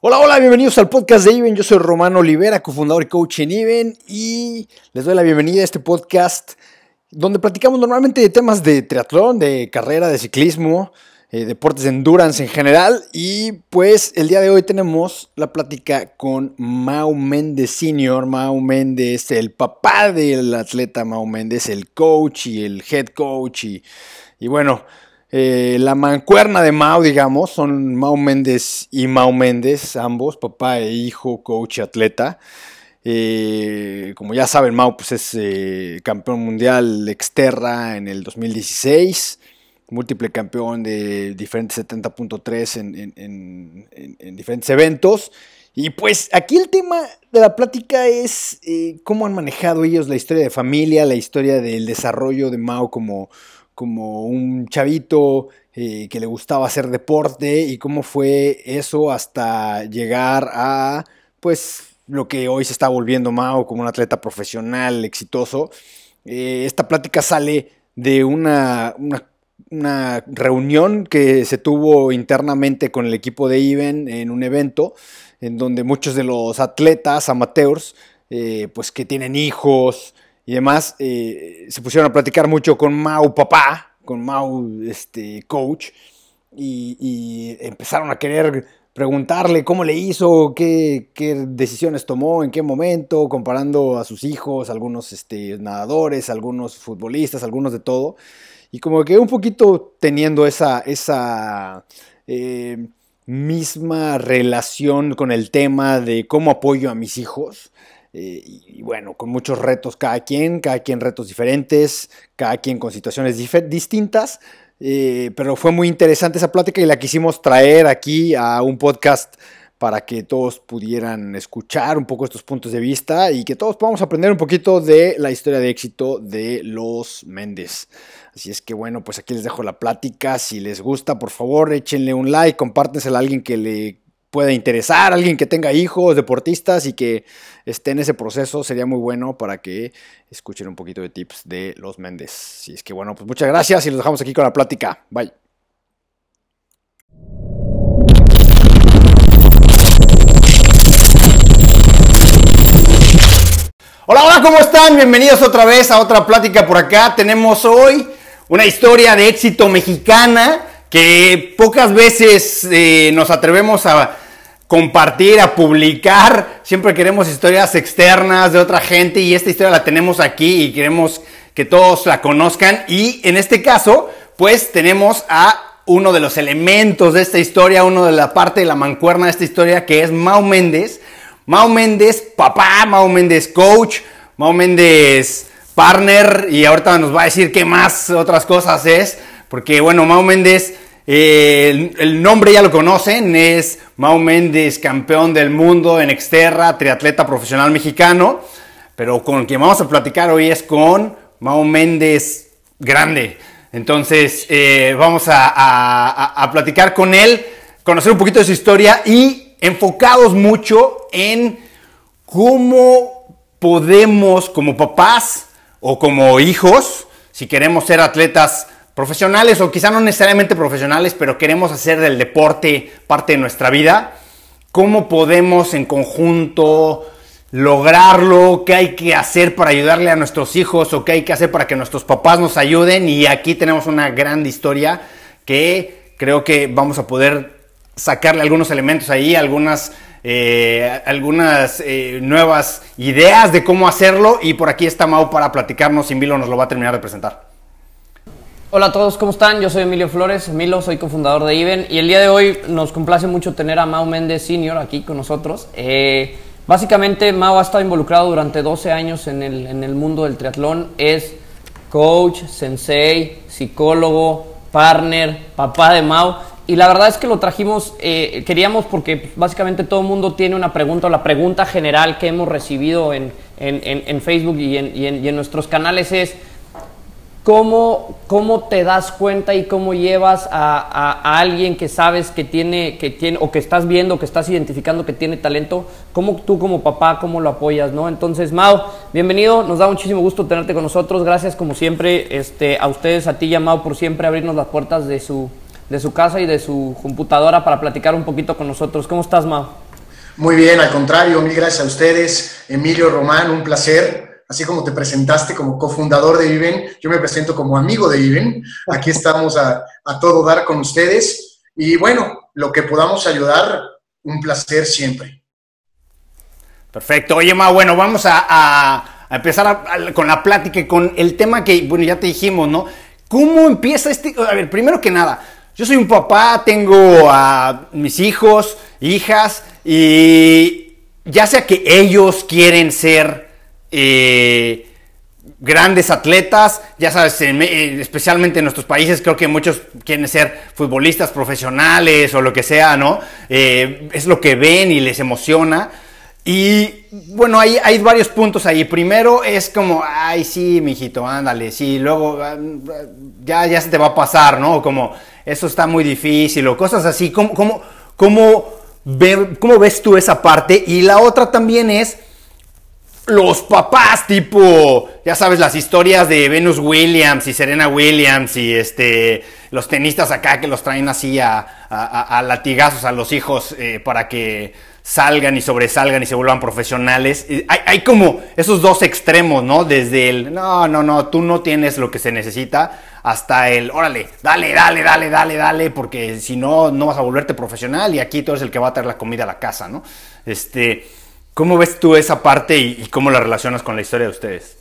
Hola, hola, bienvenidos al podcast de Iben. Yo soy Romano Olivera, cofundador y coach en Iben, y les doy la bienvenida a este podcast donde platicamos normalmente de temas de triatlón, de carrera, de ciclismo, eh, deportes de endurance en general. Y pues el día de hoy tenemos la plática con Mau Méndez Senior. Mau Méndez, el papá del atleta Mau Méndez, el coach y el head coach. Y, y bueno, eh, la mancuerna de Mao, digamos, son Mao Méndez y Mao Méndez, ambos, papá e hijo, coach y atleta. Eh, como ya saben, Mao pues, es eh, campeón mundial exterra en el 2016, múltiple campeón de diferentes 70.3 en, en, diferentes eventos. Y pues aquí el tema de la plática es cómo han manejado ellos la historia de familia, la historia del desarrollo de Mao como como un chavito eh, que le gustaba hacer deporte y cómo fue eso hasta llegar a, pues, lo que hoy se está volviendo Mao como un atleta profesional exitoso. Eh, esta plática sale de una, una, reunión que se tuvo internamente con el equipo de Iben en un evento en donde muchos de los atletas amateurs, eh, pues que tienen hijos, y demás, eh, se pusieron a platicar mucho con Mau papá, con Mau este, coach, y, empezaron a querer preguntarle cómo le hizo, qué, decisiones tomó, en qué momento, comparando a sus hijos, algunos este, nadadores, algunos futbolistas, algunos de todo. Y como que un poquito teniendo esa, esa eh, misma relación con el tema de cómo apoyo a mis hijos. Eh, y, bueno, con muchos retos cada quien, cada quien retos diferentes, cada quien con situaciones distintas. Eh, pero fue muy interesante esa plática y la quisimos traer aquí a un podcast para que todos pudieran escuchar un poco estos puntos de vista y que todos podamos aprender un poquito de la historia de éxito de los Méndez. Así es que bueno, pues aquí les dejo la plática. Si les gusta, por favor, échenle un like, compártensela a alguien que le pueda interesar, alguien que tenga hijos, deportistas y que esté en ese proceso, sería muy bueno para que escuchen un poquito de tips de los Méndez. Si es que bueno, pues muchas gracias y los dejamos aquí con la plática. Bye. Hola, hola, ¿cómo están? Bienvenidos otra vez a otra plática por acá. Tenemos hoy una historia de éxito mexicana que pocas veces eh, nos atrevemos a compartir, a publicar. Siempre queremos historias externas de otra gente y esta historia la tenemos aquí y queremos que todos la conozcan. Y en este caso, pues tenemos a uno de los elementos de esta historia, uno de la parte de la mancuerna de esta historia, que es Mau Méndez. Mau Méndez, papá, Mau Méndez, coach, Mau Méndez, partner, y ahorita nos va a decir qué más otras cosas es. Porque bueno, Mau Méndez, eh, el, nombre ya lo conocen, es Mau Méndez, campeón del mundo en Exterra, triatleta profesional mexicano. Pero con quien vamos a platicar hoy es con Mau Méndez Grande. Entonces eh, vamos a, platicar con él, conocer un poquito de su historia y enfocados mucho en cómo podemos como papás o como hijos, si queremos ser atletas profesionales o quizá no necesariamente profesionales, pero queremos hacer del deporte parte de nuestra vida, ¿cómo podemos en conjunto lograrlo? ¿Qué hay que hacer para ayudarle a nuestros hijos o qué hay que hacer para que nuestros papás nos ayuden? Y aquí tenemos una gran historia que creo que vamos a poder sacarle algunos elementos ahí, algunas... Eh, algunas eh, nuevas ideas de cómo hacerlo y por aquí está Mau para platicarnos y Milo nos lo va a terminar de presentar. Hola a todos, ¿cómo están? Yo soy Emilio Flores, Milo, soy cofundador de IBEN y el día de hoy nos complace mucho tener a Mau Méndez Senior aquí con nosotros. Eh, básicamente Mau ha estado involucrado durante 12 años en el, en el mundo del triatlón, es coach, sensei, psicólogo, partner, papá de Mau y la verdad es que lo trajimos, eh, queríamos porque básicamente todo el mundo tiene una pregunta o la pregunta general que hemos recibido en, en, en, Facebook y, y en nuestros canales es ¿Cómo, ¿Cómo te das cuenta y cómo llevas a, alguien que sabes que tiene, que tiene, o que estás viendo, que estás identificando que tiene talento? ¿Cómo tú como papá, cómo lo apoyas, no? Entonces, Mao, bienvenido, nos da muchísimo gusto tenerte con nosotros. Gracias como siempre este, a ustedes, a ti y a Mao, por siempre abrirnos las puertas de su, de su casa y de su computadora para platicar un poquito con nosotros. ¿Cómo estás, Mao? Muy bien, al contrario, mil gracias a ustedes. Emilio Román, un placer. Así como te presentaste como cofundador de Viven, yo me presento como amigo de Viven. Aquí estamos a, todo dar con ustedes. Y bueno, lo que podamos ayudar, un placer siempre. Perfecto. Oye, Ma, bueno, vamos a, empezar con la plática y con el tema que, bueno, ya te dijimos, ¿no? ¿Cómo empieza este? A ver, primero que nada, yo soy un papá, tengo a mis hijos, hijas, y ya sea que ellos quieren ser eh, grandes atletas, ya sabes, eh, especialmente en nuestros países, creo que muchos quieren ser futbolistas profesionales o lo que sea, ¿no? Eh, es lo que ven y les emociona. Y bueno, hay, hay varios puntos ahí. Primero es como, ay, sí, mijito, ándale, sí. Luego, ah, ya, ya se te va a pasar, ¿no? Como, eso está muy difícil o cosas así. ¿Cómo, cómo, cómo ¿Cómo ves tú esa parte? Y la otra también es los papás, tipo, ya sabes, las historias de Venus Williams y Serena Williams y este, los tenistas acá que los traen así a, latigazos a los hijos eh, para que salgan y sobresalgan y se vuelvan profesionales. Hay, hay, como esos dos extremos, ¿no? Desde el, no, no, no, tú no tienes lo que se necesita, hasta el, órale, dale, dale, dale, dale, dale, porque si no, no vas a volverte profesional y aquí tú eres el que va a traer la comida a la casa, ¿no? Este, ¿Cómo ves tú esa parte y, cómo la relacionas con la historia de ustedes?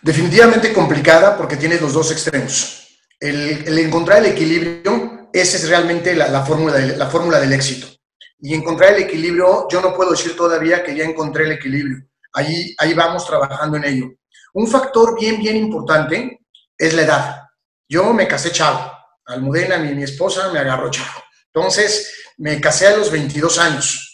Definitivamente complicada porque tienes los dos extremos. El, encontrar el equilibrio, esa es realmente la, la, fórmula la fórmula del éxito y encontrar el equilibrio, yo no puedo decir todavía que ya encontré el equilibrio. Ahí, ahí vamos trabajando en ello. Un factor bien, bien importante es la edad. Yo me casé chavo. Almudena, mi, mi esposa, me agarró chavo. Entonces, me casé a los 22 años.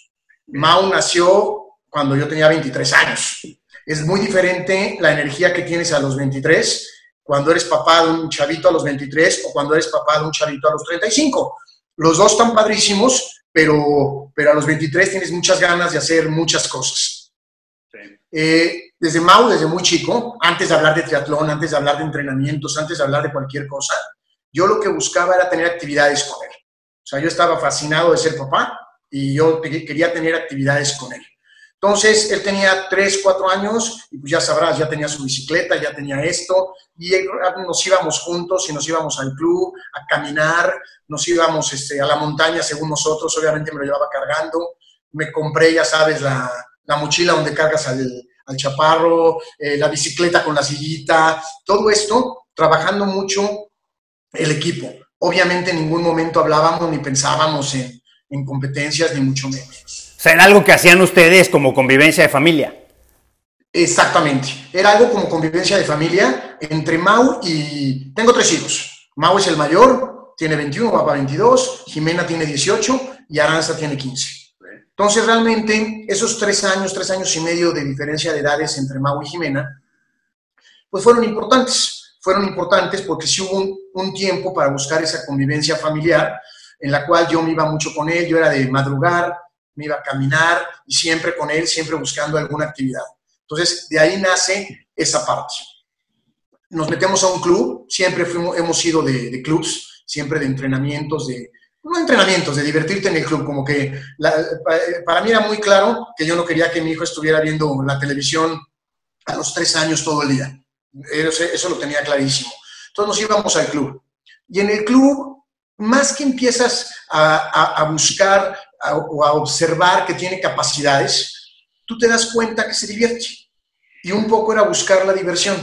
Mau nació cuando yo tenía 23 años. Es muy diferente la energía que tienes a los 23 cuando eres papá de un chavito a los 23 o cuando eres papá de un chavito a los 35. Los dos están padrísimos, pero, pero a los 23 tienes muchas ganas de hacer muchas cosas. Eh, desde Mau, desde muy chico, antes de hablar de triatlón, antes de hablar de entrenamientos, antes de hablar de cualquier cosa, yo lo que buscaba era tener actividades con él. O sea, yo estaba fascinado de ser papá y yo quería tener actividades con él. Entonces, él tenía 3, 4 años y pues ya sabrás, ya tenía su bicicleta, ya tenía esto y nos íbamos juntos y nos íbamos al club a caminar, nos íbamos este, a la montaña según nosotros, obviamente me lo llevaba cargando, me compré, ya sabes, la, la mochila donde cargas al, al chaparro, eh, la bicicleta con la sillita, todo esto trabajando mucho el equipo. Obviamente en ningún momento hablábamos ni pensábamos en, en competencias, ni mucho menos. O sea, era algo que hacían ustedes como convivencia de familia. Exactamente. Era algo como convivencia de familia entre Mau y... Tengo tres hijos. Mau es el mayor, tiene 21, papá 22, Jimena tiene 18 y Aranza tiene 15. Entonces, realmente, esos tres años, tres años y medio de diferencia de edades entre Mau y Jimena, pues fueron importantes. Fueron importantes porque sí hubo un, un tiempo para buscar esa convivencia familiar en la cual yo me iba mucho con él, yo era de madrugar, me iba a caminar y siempre con él, siempre buscando alguna actividad. Entonces, de ahí nace esa parte. Nos metemos a un club, siempre fuimos, hemos sido de, de clubs, siempre de entrenamientos, de, no entrenamientos, de divertirte en el club, como que para mí era muy claro que yo no quería que mi hijo estuviera viendo la televisión a los tres años todo el día. Eso, eso lo tenía clarísimo. Entonces nos íbamos al club. Y en el club, más que empiezas a, a, a buscar o a observar que tiene capacidades, tú te das cuenta que se divierte. Y un poco era buscar la diversión.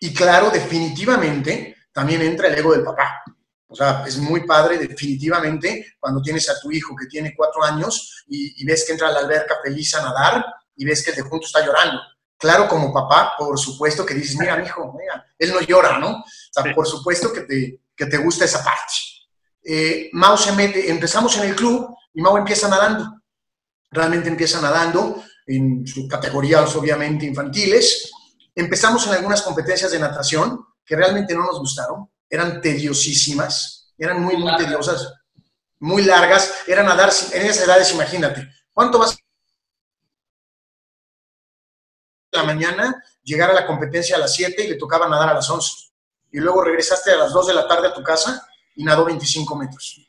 Y claro, definitivamente también entra el ego del papá. O sea, es muy padre definitivamente cuando tienes a tu hijo que tiene cuatro años y, ves que entra a la alberca feliz a nadar y ves que el de junto está llorando. Claro, como papá, por supuesto que dices, mira, mi hijo, mira, él no llora, ¿no? O sea, por supuesto que te, que te gusta esa parte. Eh, Mao se mete, empezamos en el club y Mau empieza nadando. Realmente empieza nadando en sus categorías, obviamente, infantiles. Empezamos en algunas competencias de natación que realmente no nos gustaron. Eran tediosísimas, eran muy, muy tediosas, muy largas. Era nadar en esas edades, imagínate. ¿Cuánto vas la mañana, llegar a la competencia a las 7 y le tocaba nadar a las 11. Y luego regresaste a las 2 de la tarde a tu casa y nadó 25 metros.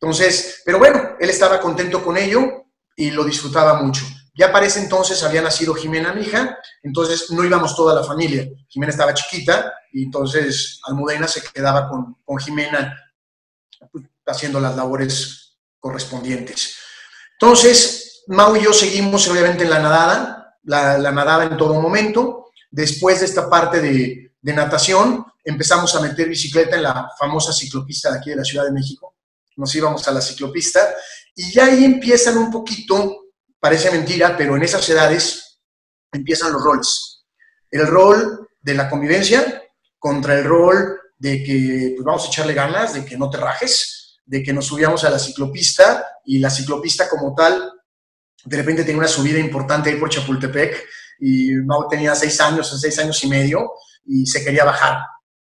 Entonces, pero bueno, él estaba contento con ello y lo disfrutaba mucho. Ya para ese entonces había nacido Jimena, mi hija, entonces no íbamos toda la familia. Jimena estaba chiquita y entonces Almudena se quedaba con, con Jimena pues, haciendo las labores correspondientes. Entonces, Mau y yo seguimos obviamente en la nadada, la, la nadada en todo momento. Después de esta parte de, de natación, empezamos a meter bicicleta en la famosa ciclopista de aquí de la Ciudad de México. Nos íbamos a la ciclopista y ya ahí empiezan un poquito parece mentira, pero en esas edades empiezan los roles. El rol de la convivencia contra el rol de que pues, vamos a echarle ganas, de que no te rajes, de que nos subíamos a la ciclopista y la ciclopista como tal, de repente tenía una subida importante ahí por Chapultepec y Mau tenía seis años, seis años y medio y se quería bajar.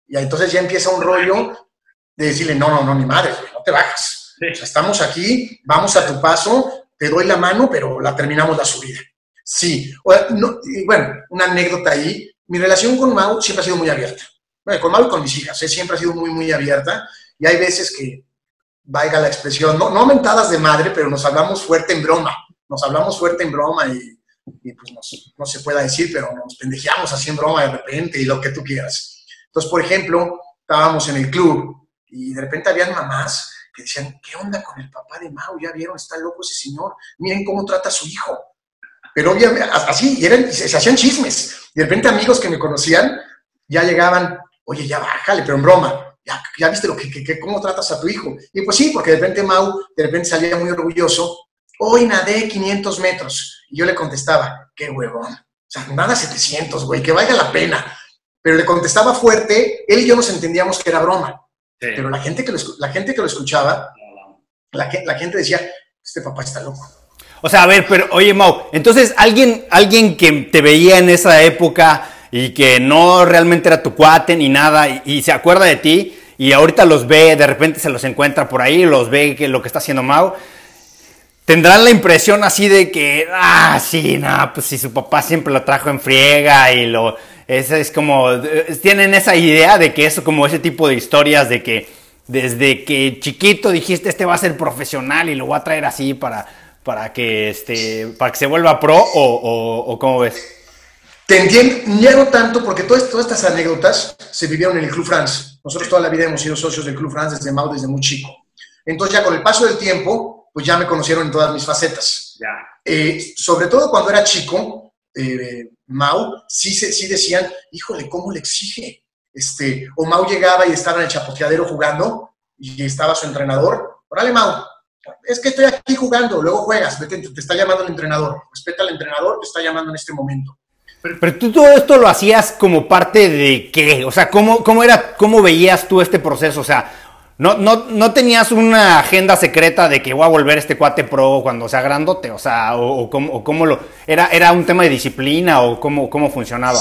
Y entonces ya empieza un rollo de decirle, no, no, no, ni madre, no te bajas. estamos aquí, vamos a tu paso, te doy la mano, pero la terminamos la subida. Sí, bueno, una anécdota ahí. Mi relación con Mau siempre ha sido muy abierta. Bueno, con Mau y con mis hijas, ¿eh? siempre ha sido muy, muy abierta. Y hay veces que, valga la expresión, no, no mentadas de madre, pero nos hablamos fuerte en broma. Nos hablamos fuerte en broma y, pues no se pueda decir, pero nos pendejeamos así en broma de repente y lo que tú quieras. Entonces, por ejemplo, estábamos en el club y de repente habían mamás que decían, ¿qué onda con el papá de Mao? Ya vieron, está loco ese señor, miren cómo trata a su hijo. Pero obviamente, así, y eran, se, hacían chismes. De repente amigos que me conocían ya llegaban, oye, ya bájale, pero en broma, ya, viste lo que, que, cómo tratas a tu hijo. Y pues sí, porque de repente Mau, de repente salía muy orgulloso, hoy nadé 500 metros. Y yo le contestaba, qué huevón, o sea, nada 700, güey, que valga la pena. Pero le contestaba fuerte, él y yo nos entendíamos que era broma. Pero la gente, que lo, la gente que lo escuchaba, la, la gente decía, este papá está loco. O sea, a ver, pero oye, Mau, entonces alguien, alguien que te veía en esa época y que no realmente era tu cuate ni nada y, se acuerda de ti y ahorita los ve, de repente se los encuentra por ahí, los ve que lo que está haciendo Mau, tendrán la impresión así de que, ah, sí, no, pues si su papá siempre lo trajo en friega y lo es como, tienen esa idea de que eso, como ese tipo de historias de que desde que chiquito dijiste este va a ser profesional y lo voy a traer así para, para, que, este, para que se vuelva pro o, o, cómo ves? Te entiendo, tanto porque todas, todas estas anécdotas se vivieron en el Club France. Nosotros toda la vida hemos sido socios del Club France desde Mau, desde muy chico. Entonces ya con el paso del tiempo, pues ya me conocieron en todas mis facetas. Ya. Eh, sobre todo cuando era chico, eh, Mau, sí, sí decían, híjole, ¿cómo le exige? Este, o Mau llegaba y estaba en el chapoteadero jugando y estaba su entrenador. Órale, Mau, es que estoy aquí jugando, luego juegas, te, te está llamando el entrenador, respeta al entrenador, te está llamando en este momento. Pero, tú todo esto lo hacías como parte de qué? O sea, ¿cómo, cómo, era, ¿cómo veías tú este proceso? O sea, no, no, no tenías una agenda secreta de que voy a volver este cuate pro cuando sea grandote, o sea, o, cómo, lo... Era, ¿Era un tema de disciplina o cómo, cómo funcionaba?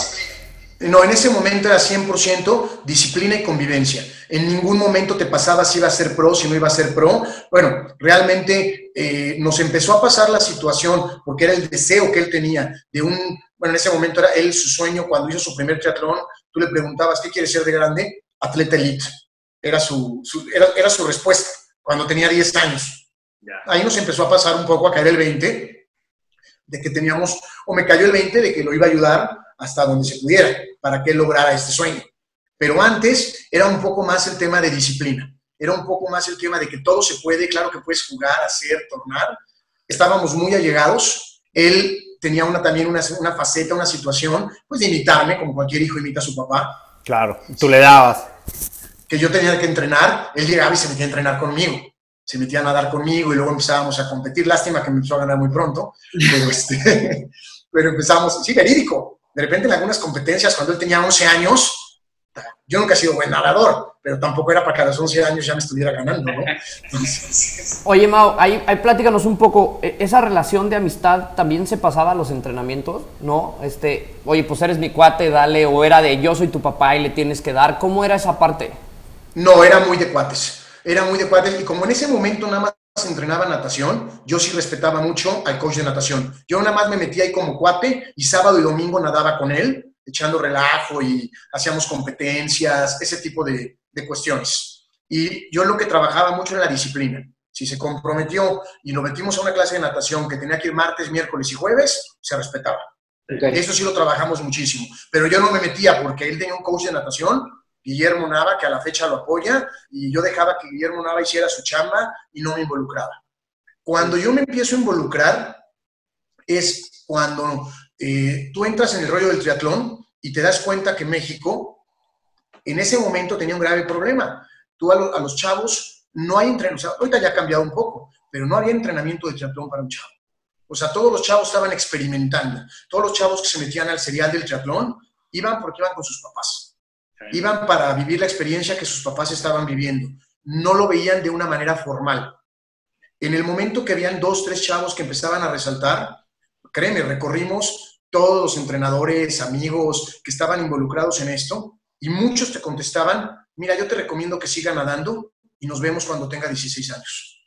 No, en ese momento era 100% disciplina y convivencia. En ningún momento te pasaba si iba a ser pro, si no iba a ser pro. Bueno, realmente eh, nos empezó a pasar la situación porque era el deseo que él tenía de un, bueno, en ese momento era él su sueño cuando hizo su primer triatlón. Tú le preguntabas, ¿qué quiere ser de grande? Atleta elite era su, era, era, su respuesta cuando tenía 10 años. Ahí nos empezó a pasar un poco a caer el 20 de que teníamos, o me cayó el 20 de que lo iba a ayudar hasta donde se pudiera para que él lograra este sueño. Pero antes era un poco más el tema de disciplina, era un poco más el tema de que todo se puede, claro que puedes jugar, hacer, tornar. Estábamos muy allegados, él tenía una, también una, una faceta, una situación, pues de imitarme, como cualquier hijo imita a su papá. Claro, tú le dabas que yo tenía que entrenar, él llegaba y se metía a entrenar conmigo. Se metía a nadar conmigo y luego empezábamos a competir. Lástima que me empezó a ganar muy pronto, pero, este, pero empezamos, sí, verídico. De repente en algunas competencias, cuando él tenía 11 años, yo nunca he sido buen nadador, pero tampoco era para que a los 11 años ya me estuviera ganando, ¿no? Oye, Mao, ahí, ahí un poco, ¿e, ¿esa relación de amistad también se pasaba a los entrenamientos? ¿No? Este, oye, pues eres mi cuate, dale, o era de yo soy tu papá y le tienes que dar, ¿cómo era esa parte? No, era muy de cuates. Era muy de cuates. Y como en ese momento nada más entrenaba natación, yo sí respetaba mucho al coach de natación. Yo nada más me metía ahí como cuate y sábado y domingo nadaba con él, echando relajo y hacíamos competencias, ese tipo de, cuestiones. Y yo lo que trabajaba mucho era la disciplina. Si se comprometió y lo metimos a una clase de natación que tenía que ir martes, miércoles y jueves, se respetaba. Eso sí lo trabajamos muchísimo. Pero yo no me metía porque él tenía un coach de natación, Guillermo Nava, que a la fecha lo apoya, y yo dejaba que Guillermo Nava hiciera su chamba y no me involucraba. Cuando yo me empiezo a involucrar es cuando eh, tú entras en el rollo del triatlón y te das cuenta que México en ese momento tenía un grave problema. Tú a, los chavos no hay entrenamiento, ahorita ya ha cambiado un poco, pero no había entrenamiento de triatlón para un chavo. O sea, todos los chavos estaban experimentando. Todos los chavos que se metían al serial del triatlón iban porque iban con sus papás. Iban para vivir la experiencia que sus papás estaban viviendo. No lo veían de una manera formal. En el momento que habían dos, tres chavos que empezaban a resaltar, créeme, recorrimos todos los entrenadores, amigos que estaban involucrados en esto y muchos te contestaban, mira, yo te recomiendo que siga nadando y nos vemos cuando tenga 16 años.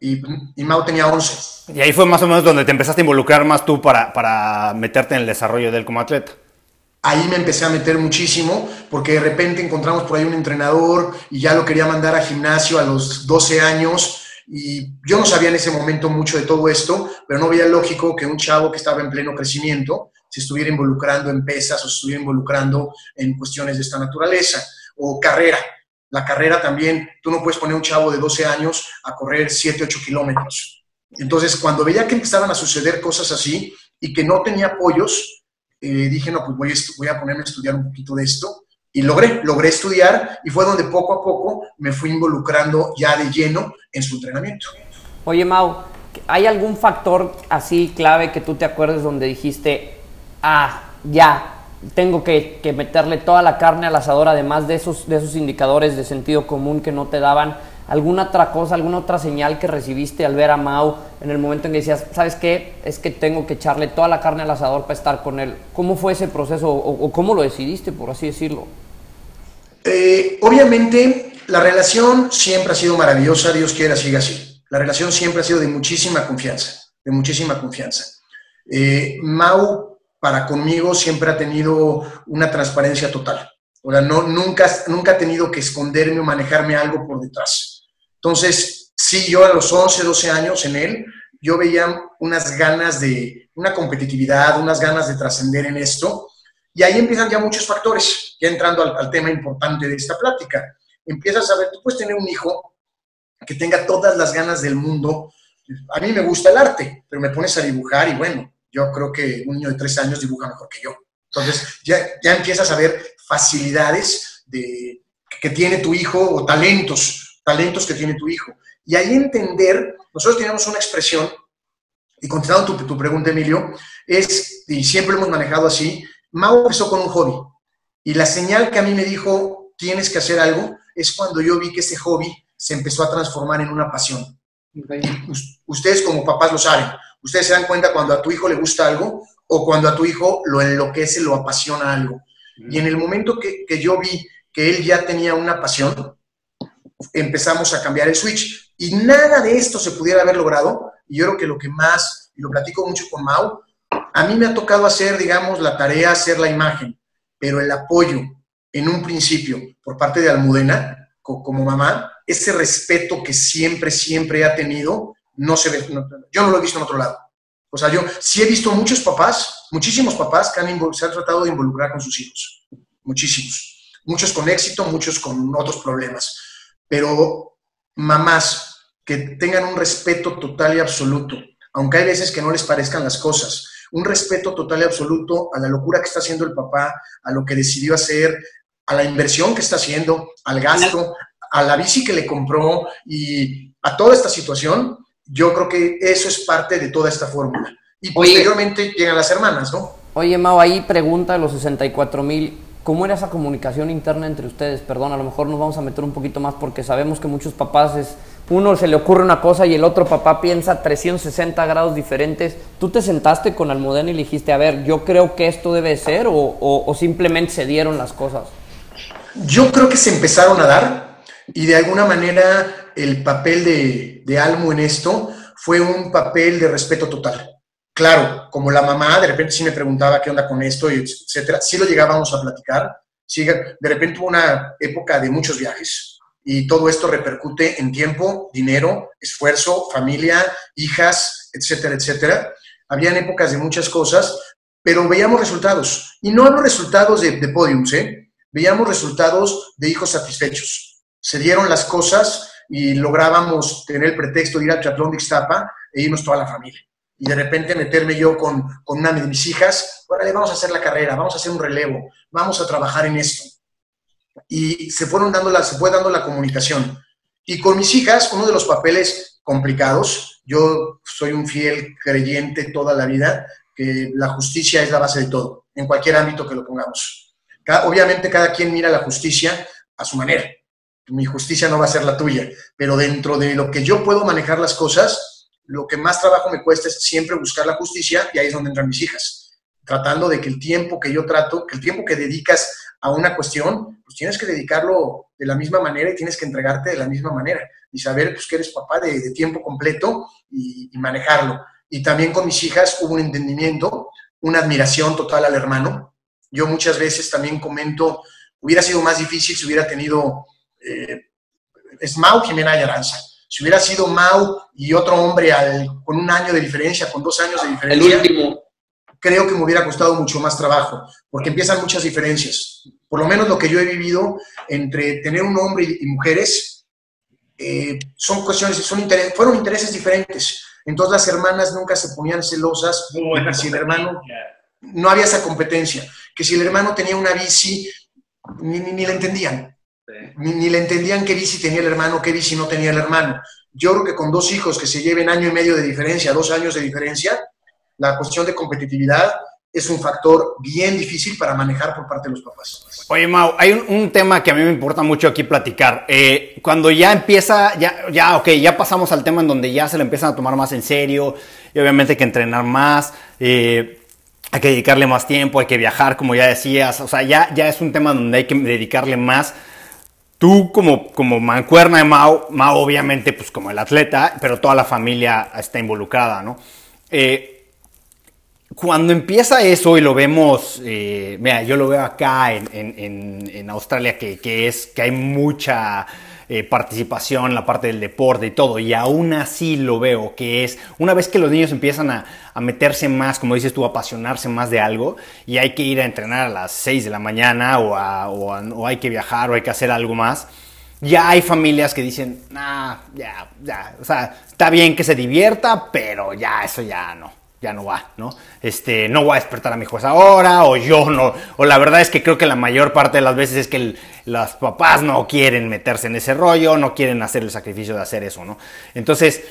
Y, y, Mau tenía 11. Y ahí fue más o menos donde te empezaste a involucrar más tú para, para meterte en el desarrollo de él como atleta. Ahí me empecé a meter muchísimo porque de repente encontramos por ahí un entrenador y ya lo quería mandar a gimnasio a los 12 años y yo no sabía en ese momento mucho de todo esto, pero no veía lógico que un chavo que estaba en pleno crecimiento se estuviera involucrando en pesas o se estuviera involucrando en cuestiones de esta naturaleza. O carrera. La carrera también, tú no puedes poner un chavo de 12 años a correr 7, 8 kilómetros. Entonces, cuando veía que empezaban a suceder cosas así y que no tenía apoyos, eh, dije, no, pues voy a, ponerme a estudiar un poquito de esto y logré, logré estudiar y fue donde poco a poco me fui involucrando ya de lleno en su entrenamiento. Oye, Mau, ¿hay algún factor así clave que tú te acuerdes donde dijiste, ah, ya, tengo que, meterle toda la carne al asador, además de esos, de esos indicadores de sentido común que no te daban? ¿Alguna otra cosa, alguna otra señal que recibiste al ver a Mau en el momento en que decías, ¿sabes qué? Es que tengo que echarle toda la carne al asador para estar con él. ¿Cómo fue ese proceso o cómo lo decidiste, por así decirlo? Eh, obviamente, la relación siempre ha sido maravillosa, Dios quiera siga así. La relación siempre ha sido de muchísima confianza, de muchísima confianza. Eh, Mau, para conmigo, siempre ha tenido una transparencia total. O sea, no, nunca, nunca ha tenido que esconderme o manejarme algo por detrás. Entonces, sí, yo a los 11, 12 años en él, yo veía unas ganas de, una competitividad, unas ganas de trascender en esto, y ahí empiezan ya muchos factores, ya entrando al, tema importante de esta plática. Empiezas a ver, tú puedes tener un hijo que tenga todas las ganas del mundo. A mí me gusta el arte, pero me pones a dibujar y bueno, yo creo que un niño de tres años dibuja mejor que yo. Entonces ya, ya empiezas a ver facilidades de, que tiene tu hijo o talentos, talentos que tiene tu hijo. Y ahí entender, nosotros tenemos una expresión, y contestando tu, tu pregunta, Emilio, es, y siempre lo hemos manejado así, Mau empezó con un hobby y la señal que a mí me dijo, tienes que hacer algo, es cuando yo vi que ese hobby se empezó a transformar en una pasión. Ustedes como papás lo saben, ustedes se dan cuenta cuando a tu hijo le gusta algo o cuando a tu hijo lo enloquece, lo apasiona algo. Y en el momento que, que yo vi que él ya tenía una pasión, empezamos a cambiar el switch. Y nada de esto se pudiera haber logrado. Y yo creo que lo que más, y lo platico mucho con Mau, a mí me ha tocado hacer, digamos, la tarea, hacer la imagen, pero el apoyo en un principio por parte de Almudena, como mamá, ese respeto que siempre, siempre ha tenido, no se ve, yo no lo he visto en otro lado. O sea, yo sí he visto muchos papás, muchísimos papás que han, se han tratado de involucrar con sus hijos, muchísimos. Muchos con éxito, muchos con otros problemas. Pero mamás que tengan un respeto total y absoluto, aunque hay veces que no les parezcan las cosas, un respeto total y absoluto a la locura que está haciendo el papá, a lo que decidió hacer, a la inversión que está haciendo, al gasto, a la bici que le compró y a toda esta situación, yo creo que eso es parte de toda esta fórmula. Y posteriormente llegan las hermanas, ¿no? Oye, Mau, ahí pregunta los 64 mil, ¿cómo era esa comunicación interna entre ustedes? Perdón, a lo mejor nos vamos a meter un poquito más porque sabemos que muchos papás es uno se le ocurre una cosa y el otro papá piensa 360 grados diferentes. ¿Tú te sentaste con Almudena y le dijiste, a ver, yo creo que esto debe ser o, simplemente se dieron las cosas? Yo creo que se empezaron a dar y de alguna manera el papel de, de Almo en esto fue un papel de respeto total. Claro, como la mamá de repente sí me preguntaba qué onda con esto, etcétera, sí lo llegábamos a platicar. Sí, de repente hubo una época de muchos viajes, y todo esto repercute en tiempo, dinero, esfuerzo, familia, hijas, etcétera, etcétera. Habían épocas de muchas cosas, pero veíamos resultados. Y no hablo resultados de, de podiums, ¿eh? veíamos resultados de hijos satisfechos. Se dieron las cosas y lográbamos tener el pretexto de ir al triatlón de Ixtapa e irnos toda la familia. Y de repente meterme yo con, con una de mis hijas, órale, vamos a hacer la carrera, vamos a hacer un relevo, vamos a trabajar en esto. Y se, fueron dando la, se fue dando la comunicación. Y con mis hijas, uno de los papeles complicados, yo soy un fiel creyente toda la vida, que la justicia es la base de todo, en cualquier ámbito que lo pongamos. obviamente cada quien mira la justicia a su manera mi justicia no va a ser la tuya, pero dentro de lo que yo puedo manejar las cosas, lo que más trabajo me cuesta es siempre buscar la justicia y ahí es donde entran mis hijas, tratando de que el tiempo que yo trato, que el tiempo que dedicas a una cuestión, pues tienes que dedicarlo de la misma manera y tienes que entregarte de la misma manera y saber pues, que eres papá de, tiempo completo y, manejarlo. Y también con mis hijas hubo un entendimiento, una admiración total al hermano. Yo muchas veces también comento, hubiera sido más difícil si hubiera tenido eh, es Mau Jimena y Aranza. Si hubiera sido Mau y otro hombre con un año de diferencia, con dos años de diferencia, creo que me hubiera costado mucho más trabajo, porque empiezan muchas diferencias. Por lo menos lo que yo he vivido entre tener un hombre y, mujeres, eh, son cuestiones, son fueron intereses diferentes. Entonces las hermanas nunca se ponían celosas, si el hermano, no había esa competencia, que si el hermano tenía una bici, ni, ni, ni la entendían. Ni, le entendían qué bici tenía el hermano, qué bici no tenía el hermano. Yo creo que con dos hijos que se lleven año y medio de diferencia, dos años de diferencia, la cuestión de competitividad es un factor bien difícil para manejar por parte de los papás. Oye, Mau, hay un, tema que a mí me importa mucho aquí platicar. Eh, cuando ya empieza, ya, ya, ok, ya pasamos al tema en donde ya se lo empiezan a tomar más en serio y obviamente hay que entrenar más. Eh, hay que dedicarle más tiempo, hay que viajar, como ya decías. O sea, ya, ya es un tema donde hay que dedicarle más Tú como, como mancuerna de Mao, Mao obviamente pues como el atleta, pero toda la familia está involucrada, ¿no? Eh, cuando empieza eso y lo vemos, eh, mira, yo lo veo acá en, en, en Australia que, que, es que hay mucha eh, participación la parte del deporte y todo, y aún así lo veo, que es una vez que los niños empiezan a, meterse más, como dices tú, a apasionarse más de algo, y hay que ir a entrenar a las 6 de la mañana, o, o, hay que viajar, o hay que hacer algo más, ya hay familias que dicen, ah, ya, ya, o sea, está bien que se divierta, pero ya, eso ya no ya no va, ¿no? Este, no voy a despertar a mi juez ahora, o yo no, o la verdad es que creo que la mayor parte de las veces es que los papás no quieren meterse en ese rollo, no quieren hacer el sacrificio de hacer eso, ¿no? Entonces,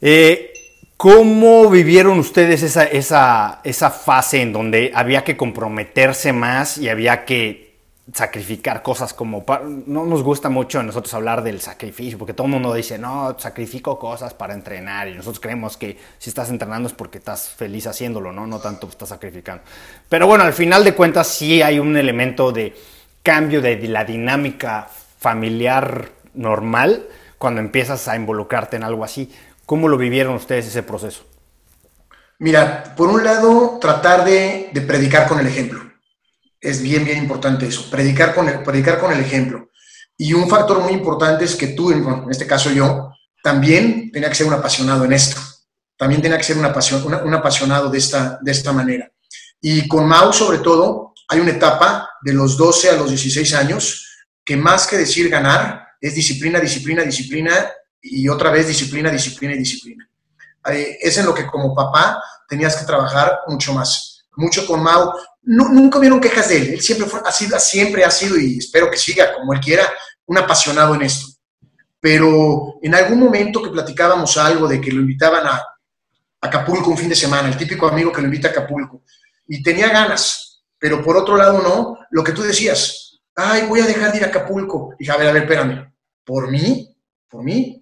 eh, ¿cómo vivieron ustedes esa, esa, esa fase en donde había que comprometerse más y había que sacrificar cosas como... No nos gusta mucho a nosotros hablar del sacrificio, porque todo el mundo dice, no, sacrifico cosas para entrenar y nosotros creemos que si estás entrenando es porque estás feliz haciéndolo, ¿no? No tanto estás sacrificando. Pero bueno, al final de cuentas sí hay un elemento de cambio de la dinámica familiar normal cuando empiezas a involucrarte en algo así. ¿Cómo lo vivieron ustedes ese proceso? Mira, por un lado, tratar de, de predicar con el ejemplo es bien, bien importante eso, predicar con el, predicar con el ejemplo. Y un factor muy importante es que tú, en este caso yo, también tenía que ser un apasionado en esto. También tenía que ser un, un apasionado de esta, de esta manera. Y con Mau, sobre todo, hay una etapa de los 12 a los 16 años que más que decir ganar, es disciplina, disciplina, disciplina y otra vez disciplina, disciplina y disciplina. Eh, es en lo que como papá tenías que trabajar mucho más. Mucho con Mau, nunca hubieron quejas de él. Él siempre, ha sido, siempre ha sido, y espero que siga como él quiera, un apasionado en esto. Pero en algún momento que platicábamos algo de que lo invitaban a Acapulco un fin de semana, el típico amigo que lo invita a Acapulco, y tenía ganas, pero por otro lado no, lo que tú decías, ay, voy a dejar de ir a Acapulco. Dije, a ver, a ver, espérame, ¿por mí? ¿Por mí?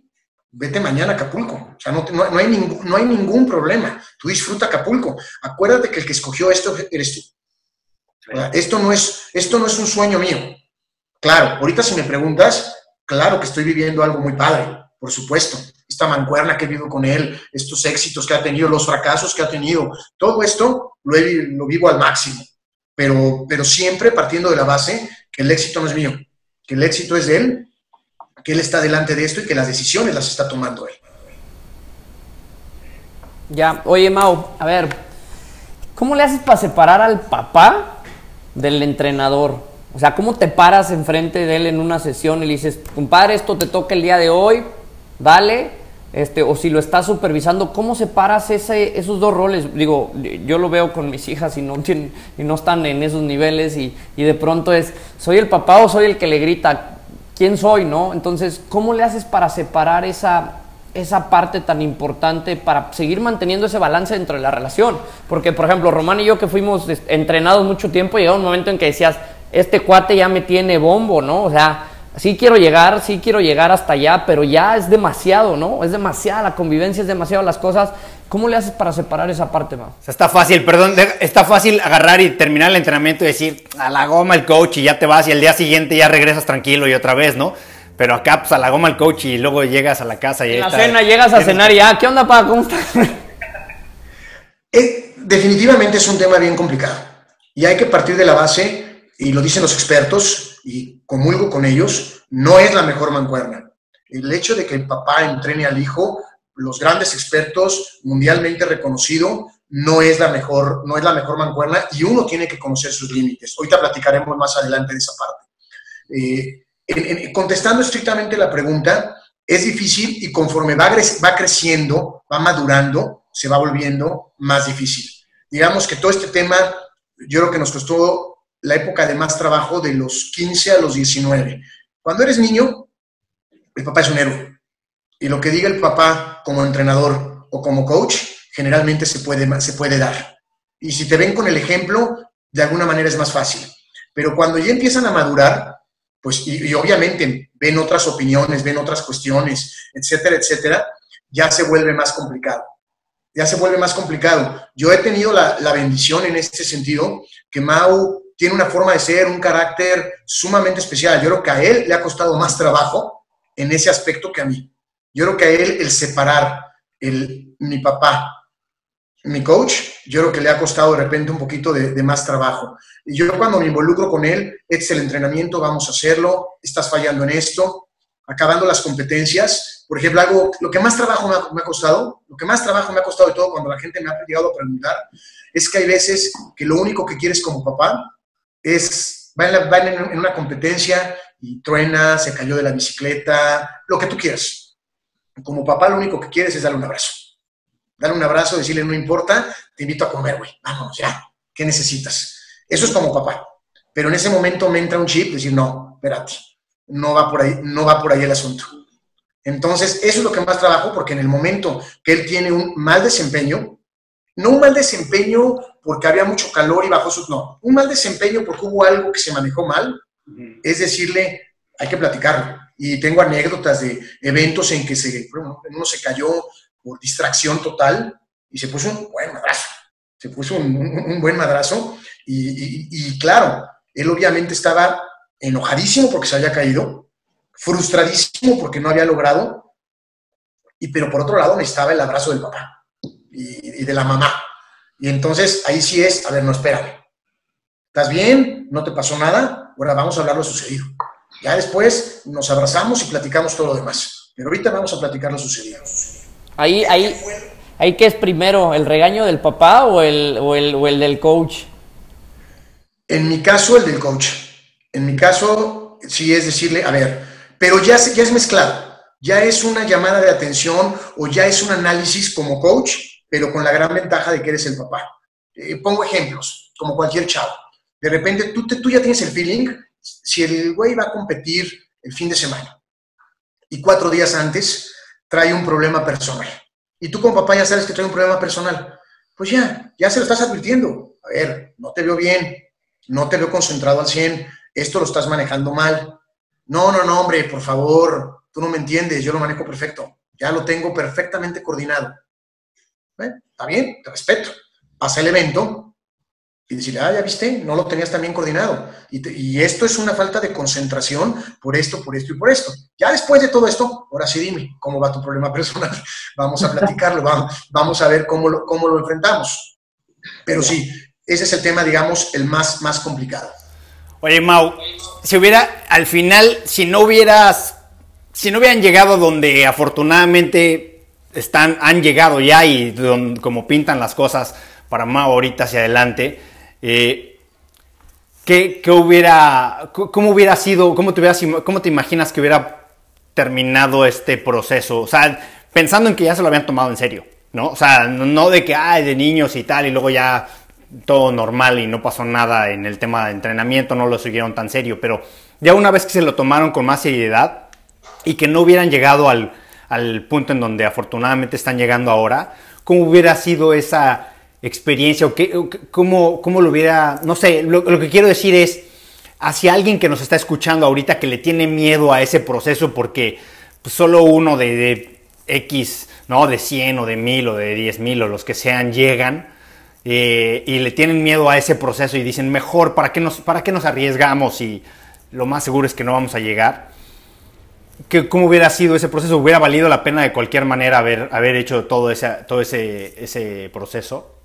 Vete mañana a Acapulco. O sea, no, no, hay ningún, no hay ningún problema. Tú disfruta Acapulco. Acuérdate que el que escogió esto eres tú. Esto no, es, esto no es un sueño mío. Claro, ahorita si me preguntas, claro que estoy viviendo algo muy padre, por supuesto. Esta mancuerna que he vivido con él, estos éxitos que ha tenido, los fracasos que ha tenido, todo esto lo, lo vivo al máximo. Pero, pero siempre partiendo de la base que el éxito no es mío, que el éxito es de él que él está delante de esto y que las decisiones las está tomando él. Ya, oye Mau, a ver, ¿cómo le haces para separar al papá del entrenador? O sea, ¿cómo te paras enfrente de él en una sesión y le dices, compadre, esto te toca el día de hoy, dale, este, o si lo estás supervisando, ¿cómo separas ese, esos dos roles? Digo, yo lo veo con mis hijas y no, y no están en esos niveles y, y de pronto es, ¿soy el papá o soy el que le grita? ¿Quién soy, no? Entonces, ¿cómo le haces para separar esa, esa parte tan importante para seguir manteniendo ese balance dentro de la relación. Porque, por ejemplo, Román y yo que fuimos entrenados mucho tiempo, llegó un momento en que decías, este cuate ya me tiene bombo, ¿no? O sea, sí quiero llegar, sí quiero llegar hasta allá, pero ya es demasiado, ¿no? Es demasiada la convivencia, es demasiado las cosas. ¿Cómo le haces para separar esa parte, ma? O sea, está fácil, perdón, está fácil agarrar y terminar el entrenamiento y decir, a la goma el coach y ya te vas y el día siguiente ya regresas tranquilo y otra vez, ¿no? Pero acá, pues a la goma el coach y luego llegas a la casa y. En la cena llegas a cenar y ya, ah, ¿qué onda, pa? ¿Cómo estás? Definitivamente es un tema bien complicado. Y hay que partir de la base, y lo dicen los expertos, y comulgo con ellos, no es la mejor mancuerna. El hecho de que el papá entrene al hijo, los grandes expertos mundialmente reconocido, no es la mejor, no es la mejor mancuerna y uno tiene que conocer sus límites. Ahorita platicaremos más adelante de esa parte. Eh, contestando estrictamente la pregunta, es difícil y conforme va, va creciendo, va madurando, se va volviendo más difícil. Digamos que todo este tema, yo creo que nos costó la época de más trabajo de los 15 a los 19. Cuando eres niño, el papá es un héroe. Y lo que diga el papá como entrenador o como coach, generalmente se puede, se puede dar. Y si te ven con el ejemplo, de alguna manera es más fácil. Pero cuando ya empiezan a madurar, pues, y, obviamente ven otras opiniones, ven otras cuestiones, etcétera, etcétera, ya se vuelve más complicado. Ya se vuelve más complicado. Yo he tenido la, la bendición en este sentido, que Mau tiene una forma de ser, un carácter sumamente especial. Yo creo que a él le ha costado más trabajo en ese aspecto que a mí. Yo creo que a él el separar el, mi papá mi coach, yo creo que le ha costado de repente un poquito de, más trabajo. Y yo cuando me involucro con él, este es el entrenamiento, vamos a hacerlo, estás fallando en esto, acabando las competencias. Por ejemplo, lo que más trabajo me ha, costado, lo que más trabajo me ha costado de todo cuando la gente me ha llegado a preguntar, es que hay veces que lo único que quieres como papá es, va en, en una competencia y truena, se cayó de la bicicleta, lo que tú quieras. Como papá lo único que quieres es darle un abrazo darle un abrazo, decirle, no importa, te invito a comer, güey, vamos, ya, ¿qué necesitas? Eso es como papá. Pero en ese momento me entra un chip, decir, no, espérate, no va por ahí, no va por ahí el asunto. Entonces, eso es lo que más trabajo, porque en el momento que él tiene un mal desempeño, no un mal desempeño porque había mucho calor y bajó su... No, un mal desempeño porque hubo algo que se manejó mal, es decirle, hay que platicarlo. Y tengo anécdotas de eventos en que se, uno se cayó por distracción total y se puso un buen madrazo. Se puso un, buen madrazo y, claro, él obviamente estaba enojadísimo porque se había caído, frustradísimo porque no había logrado, y pero por otro lado necesitaba el abrazo del papá y, de la mamá. Y entonces ahí sí es, a ver, no, espérame. ¿Estás bien? ¿No te pasó nada? Ahora vamos a hablar lo sucedido. Ya después nos abrazamos y platicamos todo lo demás. Pero ahorita vamos a platicar lo sucedido. Ahí, ahí, ahí qué es primero, el regaño del papá o el, o el, o el del coach? En mi caso, el del coach. En mi caso, sí es decirle, a ver, pero ya, ya es mezclado. Ya es una llamada de atención o ya es un análisis como coach, pero con la gran ventaja de que eres el papá. Eh, pongo ejemplos, como cualquier chavo. De repente tú, tú ya tienes el feeling si el güey va a competir el fin de semana y cuatro días antes trae un problema personal. Y tú como papá ya sabes que trae un problema personal. Pues ya, ya se lo estás advirtiendo. A ver, no te veo bien, no te veo concentrado al 100, esto lo estás manejando mal. No, no, no, hombre, por favor, tú no me entiendes, yo lo manejo perfecto. Ya lo tengo perfectamente coordinado. ¿Eh? Está bien, te respeto. Pasa el evento, y decirle, ah, ya viste, no lo tenías tan bien coordinado. Y, esto es una falta de concentración por esto, por esto y por esto. Ya después de todo esto, ahora sí dime, ¿cómo va tu problema personal? vamos a platicarlo, vamos, vamos a ver cómo lo, cómo lo enfrentamos. Pero sí, ese es el tema, digamos, el más, más complicado. Oye, Mau, si hubiera, al final, si no hubieras si no hubieran llegado donde afortunadamente están, han llegado ya y como pintan las cosas para más ahorita hacia adelante, eh, ¿qué, hubiera, cómo hubiera sido, cómo te, cómo te imaginas que hubiera terminado este proceso? O sea, pensando en que ya se lo habían tomado en serio, ¿no? O sea, no de que, ay, de niños y tal, y luego ya todo normal y no pasó nada en el tema de entrenamiento, no lo siguieron tan serio, pero ya una vez que se lo tomaron con más seriedad y que no hubieran llegado al, punto en donde afortunadamente están llegando ahora, ¿cómo hubiera sido esa experiencia o, qué, cómo, cómo, lo hubiera, no sé, lo, que quiero decir es, hacia alguien que nos está escuchando ahorita que le tiene miedo a ese proceso porque pues, solo uno de, X, ¿no? De 100 o de 1000 o de 10 mil o los que sean llegan, eh, y le tienen miedo a ese proceso y dicen, mejor, ¿para qué, nos, ¿para qué nos arriesgamos? Y lo más seguro es que no vamos a llegar. ¿Qué, ¿Cómo hubiera sido ese proceso? ¿Hubiera valido la pena de cualquier manera haber, haber hecho todo, ese, todo ese, ese proceso?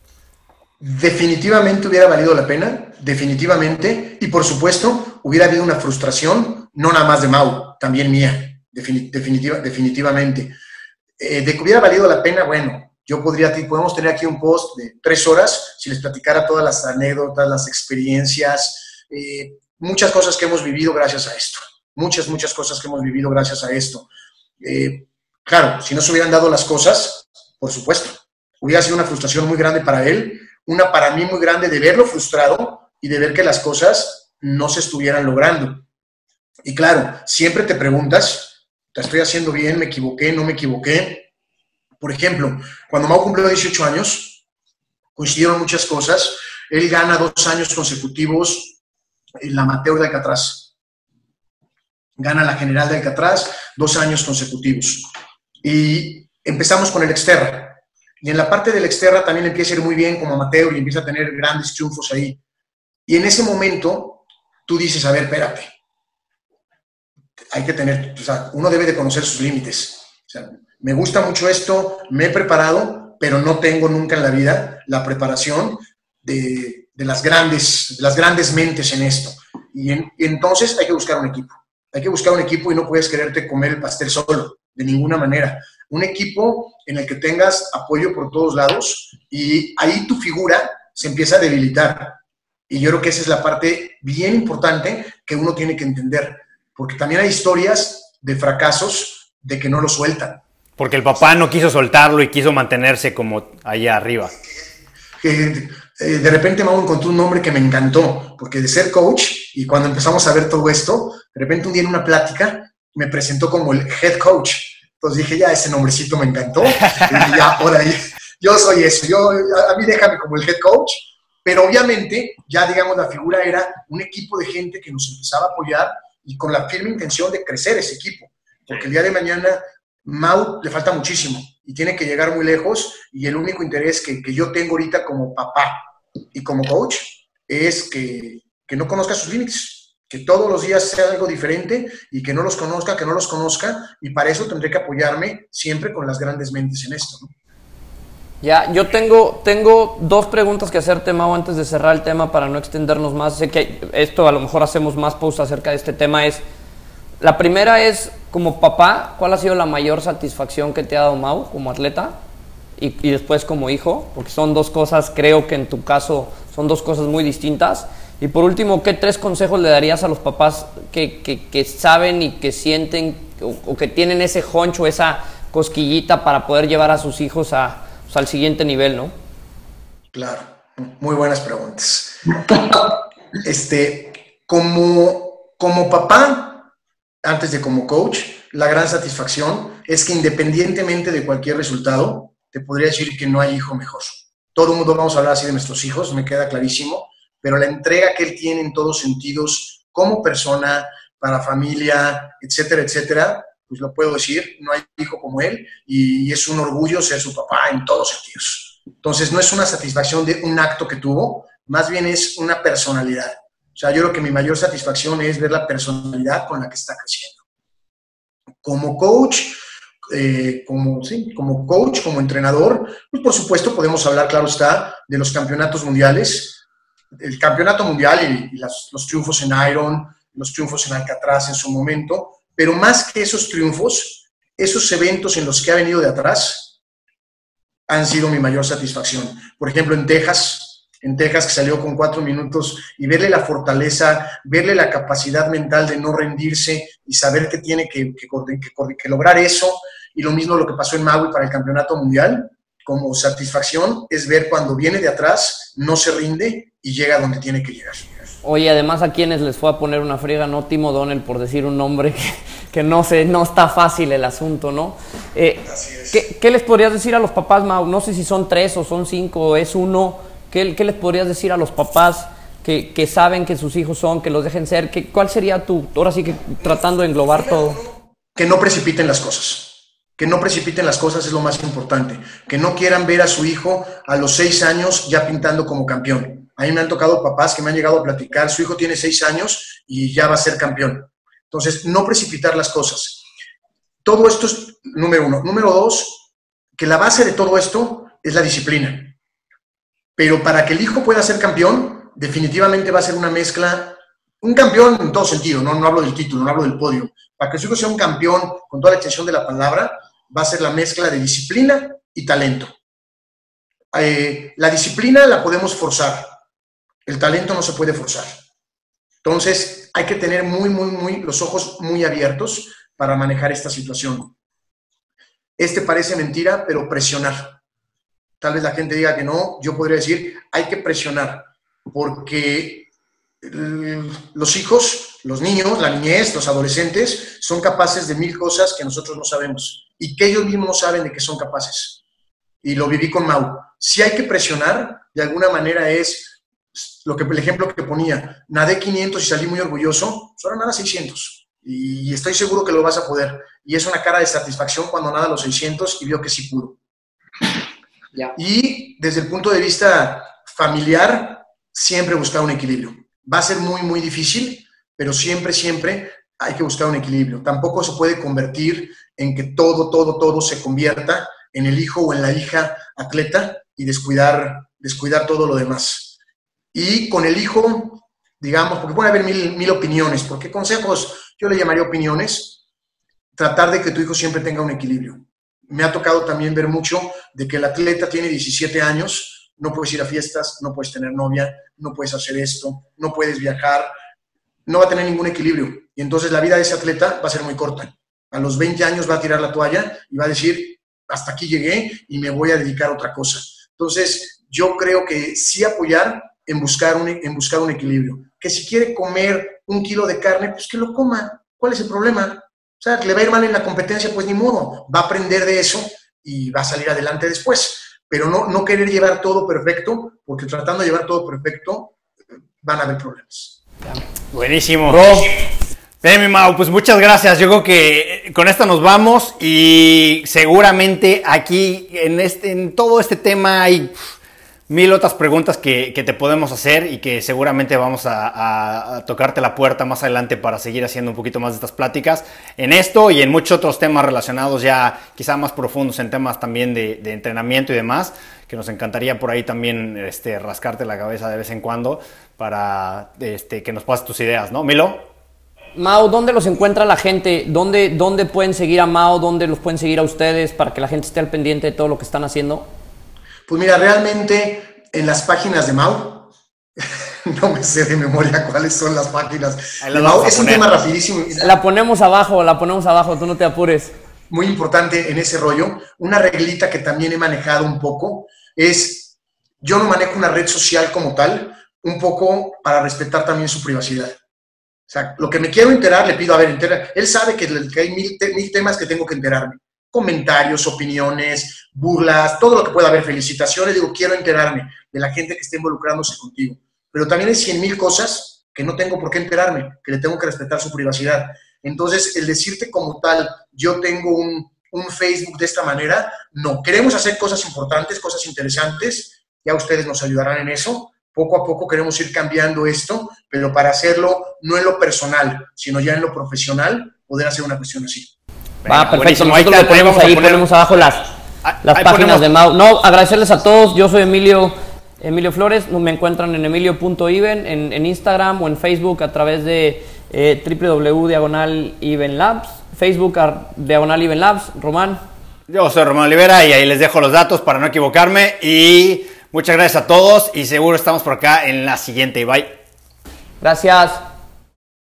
Definitivamente hubiera valido la pena, definitivamente. Y por supuesto, hubiera habido una frustración, no nada más de Mau, también mía, definitiva, definitivamente. Eh, de que hubiera valido la pena, bueno, yo podría, podemos tener aquí un post de tres horas si les platicara todas las anécdotas, las experiencias, eh, muchas cosas que hemos vivido gracias a esto. Muchas, muchas cosas que hemos vivido gracias a esto. Eh, claro, si no se hubieran dado las cosas, por supuesto, hubiera sido una frustración muy grande para él, una para mí muy grande de verlo frustrado y de ver que las cosas no se estuvieran logrando. Y claro, siempre te preguntas, ¿te estoy haciendo bien? ¿Me equivoqué? ¿No me equivoqué? Por ejemplo, cuando Mau cumplió 18 años, coincidieron muchas cosas. Él gana dos años consecutivos en la amateur de Alcatraz. Gana la general de Alcatraz dos años consecutivos. Y empezamos con el Exterra. Y en la parte del Exterra también empieza a ir muy bien como amateur y empieza a tener grandes triunfos ahí. Y en ese momento tú dices, a ver, espérate, hay que tener, o sea, uno debe de conocer sus límites. Me gusta mucho esto, me he preparado, pero no tengo nunca en la vida la preparación de, las, grandes, las grandes mentes en esto. Y, entonces hay que buscar un equipo. Hay que buscar un equipo y no puedes quererte comer el pastel solo, de ninguna manera. Un equipo en el que tengas apoyo por todos lados y ahí tu figura se empieza a debilitar. Y yo creo que esa es la parte bien importante que uno tiene que entender, porque también hay historias de fracasos de que no lo sueltan. Porque el papá no quiso soltarlo y quiso mantenerse como allá arriba. Eh, de repente Mau encontró un nombre que me encantó, porque de ser coach, y cuando empezamos a ver todo esto, de repente un día en una plática me presentó como el head coach. Entonces dije, ya, ese nombrecito me encantó. y ya, por ahí, yo soy eso, yo, a mí déjame como el head coach. Pero obviamente, ya digamos, la figura era un equipo de gente que nos empezaba a apoyar y con la firme intención de crecer ese equipo. Porque el día de mañana Mau le falta muchísimo y tiene que llegar muy lejos y el único interés que, yo tengo ahorita como papá y como coach es que, no conozca sus límites, que todos los días sea algo diferente y que no los conozca, que no los conozca y para eso tendré que apoyarme siempre con las grandes mentes en esto. Ya, yo tengo, tengo dos preguntas que hacerte, Mau, antes de cerrar el tema para no extendernos más. Sé que esto a lo mejor hacemos más post acerca de este tema. Es, la primera es, como papá, ¿cuál ha sido la mayor satisfacción que te ha dado Mau como atleta? Y, después como hijo, porque son dos cosas, creo que en tu caso son dos cosas muy distintas. Y por último, ¿qué tres consejos le darías a los papás que, saben y que sienten o, que tienen ese honcho, esa cosquillita para poder llevar a sus hijos a, pues, al siguiente nivel, no? Claro, muy buenas preguntas. Este, como, como papá, antes de como coach, la gran satisfacción es que independientemente de cualquier resultado, te podría decir que no hay hijo mejor. Todo el mundo vamos a hablar así de nuestros hijos, me queda clarísimo, pero la entrega que él tiene en todos sentidos, como persona, para familia, etcétera, etcétera, pues lo puedo decir, no hay hijo como él y es un orgullo ser su papá en todos sentidos. Entonces, no es una satisfacción de un acto que tuvo, más bien es una personalidad. O sea, yo creo que mi mayor satisfacción es ver la personalidad con la que está creciendo. Como coach, eh, como, sí, como coach, como entrenador, pues por supuesto podemos hablar, claro está, de los campeonatos mundiales, el campeonato mundial y, los triunfos en Iron, los triunfos en Alcatraz en su momento, Pero más que esos triunfos, esos eventos en los que ha venido de atrás han sido mi mayor satisfacción. Por ejemplo, en Texas, en Texas que salió con cuatro minutos y verle la fortaleza, verle la capacidad mental de no rendirse y saber que tiene que, que lograr eso. Y lo mismo lo que pasó en Maui para el campeonato mundial, como satisfacción es ver cuando viene de atrás, no se rinde y llega donde tiene que llegar. Oye, además a quienes les fue a poner una friega, no Timo Donnell, por decir un nombre que, no sé, no está fácil el asunto, ¿no? Eh, ¿qué, les podrías decir a los papás, Mau? No sé si son tres o son cinco o es uno. ¿Qué, les podrías decir a los papás que, que, saben que sus hijos son, que los dejen ser? ¿Qué, ¿Cuál sería tu, ahora sí que tratando de englobar todo? Que no precipiten las cosas que no precipiten las cosas es lo más importante. Que no quieran ver a su hijo a los seis años ya pintando como campeón. A mí me han tocado papás que me han llegado a platicar, su hijo tiene seis años y ya va a ser campeón. Entonces, no precipitar las cosas. Todo esto es número uno. Número dos, que la base de todo esto es la disciplina. Pero para que el hijo pueda ser campeón, definitivamente va a ser una mezcla, un campeón en todo sentido, no, no hablo del título, no hablo del podio. Para que su hijo sea un campeón con toda la extensión de la palabra, va a ser la mezcla de disciplina y talento. Eh, la disciplina la podemos forzar, el talento no se puede forzar. Entonces, hay que tener muy, muy, muy los ojos muy abiertos para manejar esta situación. Este parece mentira, pero presionar. Tal vez la gente diga que no, yo podría decir, hay que presionar, porque los hijos, los niños, la niñez, los adolescentes son capaces de mil cosas que nosotros no sabemos y que ellos mismos no saben de que son capaces. Y lo viví con Mau. Si hay que presionar, de alguna manera es lo que el ejemplo que ponía, nadé 500 y salí muy orgulloso, solo nada 600 y estoy seguro que lo vas a poder. Y es una cara de satisfacción cuando nada los 600 y vio que sí pudo. Y desde el punto de vista familiar, siempre buscar un equilibrio. Va a ser muy, muy difícil, pero siempre, siempre hay que buscar un equilibrio. Tampoco se puede convertir en que todo, todo, todo se convierta en el hijo o en la hija atleta y descuidar, descuidar todo lo demás. Y con el hijo, digamos, porque puede haber mil, mil opiniones, porque consejos yo le llamaría opiniones, tratar de que tu hijo siempre tenga un equilibrio. Me ha tocado también ver mucho de que el atleta tiene 17 años, no puedes ir a fiestas, no puedes tener novia, no puedes hacer esto, no puedes viajar, no va a tener ningún equilibrio. Y entonces la vida de ese atleta va a ser muy corta. A los 20 años va a tirar la toalla y va a decir, hasta aquí llegué y me voy a dedicar a otra cosa. Entonces, yo creo que sí apoyar en buscar un, en buscar un equilibrio. Que si quiere comer un kilo de carne, pues que lo coma. ¿Cuál es el problema? O sea, le va a ir mal en la competencia, pues ni modo. Va a aprender de eso y va a salir adelante después pero no, no querer llevar todo perfecto, porque tratando de llevar todo perfecto van a haber problemas. Buenísimo. Bro. mi Mau, pues muchas gracias. Yo creo que con esto nos vamos y seguramente aquí en, este, en todo este tema hay mil otras preguntas que, te podemos hacer y que seguramente vamos a, tocarte la puerta más adelante para seguir haciendo un poquito más de estas pláticas en esto y en muchos otros temas relacionados ya quizá más profundos en temas también de, entrenamiento y demás, que nos encantaría por ahí también este, rascarte la cabeza de vez en cuando para este, que nos pases tus ideas, ¿no? Milo. Mao, ¿dónde los encuentra la gente? ¿Dónde, ¿Dónde pueden seguir a Mao? ¿Dónde los pueden seguir a ustedes para que la gente esté al pendiente de todo lo que están haciendo? Pues mira, realmente en las páginas de Mau, no me sé de memoria cuáles son las páginas. Mau, es un tema rapidísimo. La ponemos abajo, la ponemos abajo, tú no te apures. Muy importante en ese rollo. Una reglita que también he manejado un poco es, yo no manejo una red social como tal, un poco para respetar también su privacidad. O sea, lo que me quiero enterar, le pido, a ver, entera. Él sabe que, hay mil, temas que tengo que enterarme comentarios, opiniones, burlas, todo lo que pueda haber, felicitaciones, digo, quiero enterarme de la gente que esté involucrándose contigo. Pero también hay cien mil cosas que no tengo por qué enterarme, que le tengo que respetar su privacidad. Entonces, el decirte como tal, yo tengo un, un Facebook de esta manera, no. Queremos hacer cosas importantes, cosas interesantes, ya ustedes nos ayudarán en eso. Poco a poco queremos ir cambiando esto, pero para hacerlo no en lo personal, sino ya en lo profesional, poder hacer una cuestión así. Va, perfecto. Nosotros lo ponemos ahí, ponemos abajo las, ah, las páginas de Mau. No, agradecerles a todos. Yo soy Emilio, Emilio Flores. Me encuentran en emilio.iven en, en Instagram o en Facebook a través de eh, www diagonal Even Labs, Facebook diagonal Even Labs. Román. Yo soy Román Olivera y ahí les dejo los datos para no equivocarme. Y muchas gracias a todos y seguro estamos por acá en la siguiente. Bye. Gracias.